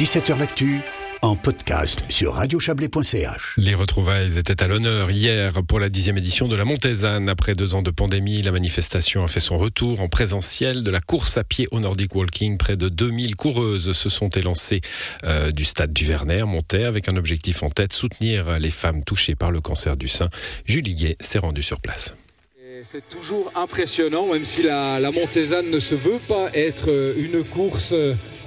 17h L'actu en podcast sur radiochablais.ch. Les retrouvailles étaient à l'honneur hier pour la dixième édition de la Montezane. Après deux ans de pandémie, la manifestation a fait son retour en présentiel de la course à pied au Nordic Walking. Près de 2000 coureuses se sont élancées euh, du stade du Verner, montaient avec un objectif en tête, soutenir les femmes touchées par le cancer du sein. Julie Guet s'est rendue sur place. C'est toujours impressionnant, même si la, la ne se veut pas être une course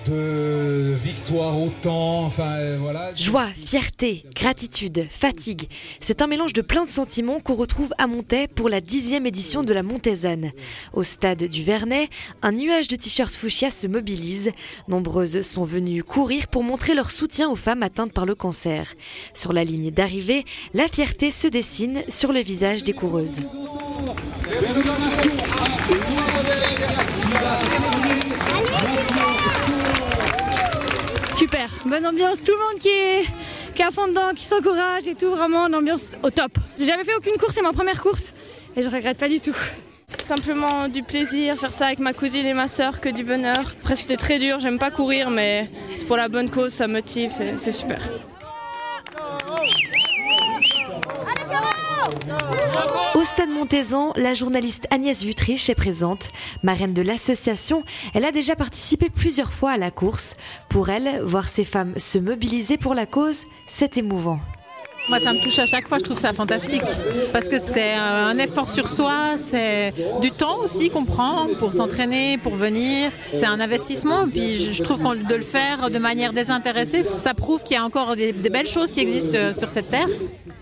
de victoire au temps, enfin euh, voilà. Joie, fierté, gratitude, fatigue. C'est un mélange de plein de sentiments qu'on retrouve à Montaix pour la dixième édition de la Montezane. Au stade du Vernet, un nuage de t-shirts fuchsia se mobilise. Nombreuses sont venues courir pour montrer leur soutien aux femmes atteintes par le cancer. Sur la ligne d'arrivée, la fierté se dessine sur le visage des coureuses. Super, bonne ambiance, tout le monde qui est, qui est à fond dedans, qui s'encourage et tout, vraiment une ambiance au top. J'ai jamais fait aucune course, c'est ma première course et je regrette pas du tout. Simplement du plaisir, faire ça avec ma cousine et ma soeur, que du bonheur. Après c'était très dur, j'aime pas courir mais c'est pour la bonne cause, ça motive, c'est super. Au stade Montezan, la journaliste Agnès Vutriche est présente. Marraine de l'association, elle a déjà participé plusieurs fois à la course. Pour elle, voir ces femmes se mobiliser pour la cause, c'est émouvant. Moi, ça me touche à chaque fois, je trouve ça fantastique. Parce que c'est un effort sur soi, c'est du temps aussi qu'on prend pour s'entraîner, pour venir. C'est un investissement, puis je trouve qu'on de le faire de manière désintéressée, ça prouve qu'il y a encore des, belles choses qui existent sur cette terre.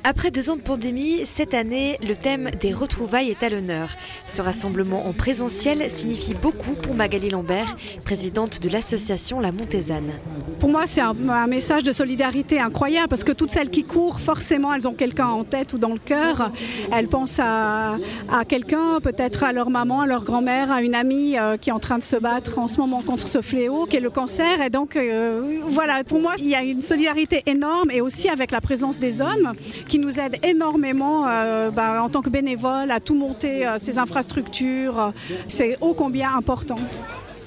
Après deux ans de pandémie, cette année, le thème des retrouvailles est à l'honneur. Ce rassemblement en présentiel signifie beaucoup pour Magali Lambert, présidente de l'association La Montezane. Pour moi, c'est un, message de solidarité incroyable parce que toutes celles qui courent, forcément, elles ont quelqu'un en tête ou dans le cœur. Elles pensent à, quelqu'un, peut-être à leur maman, à leur grand-mère, à une amie euh, qui est en train de se battre en ce moment contre ce fléau qui est le cancer. Et donc, euh, voilà, pour moi, il y a une solidarité énorme et aussi avec la présence des hommes qui nous aident énormément euh, bah, en tant que bénévoles à tout monter ces infrastructures. C'est ô combien important.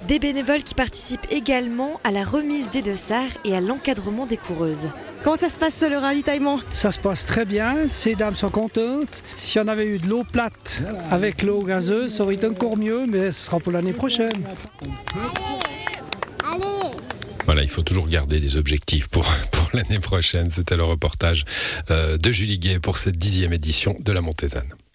Des bénévoles qui participent également à la remise des dossards et à l'encadrement des coureuses. Comment ça se passe le ravitaillement? Ça se passe très bien, ces dames sont contentes. Si on avait eu de l'eau plate avec l'eau gazeuse, ça aurait été encore mieux, mais ce sera pour l'année prochaine. Allez, allez. Voilà, il faut toujours garder des objectifs pour, pour l'année prochaine. C'était le reportage euh, de Julie Guet pour cette dixième édition de la Montezane.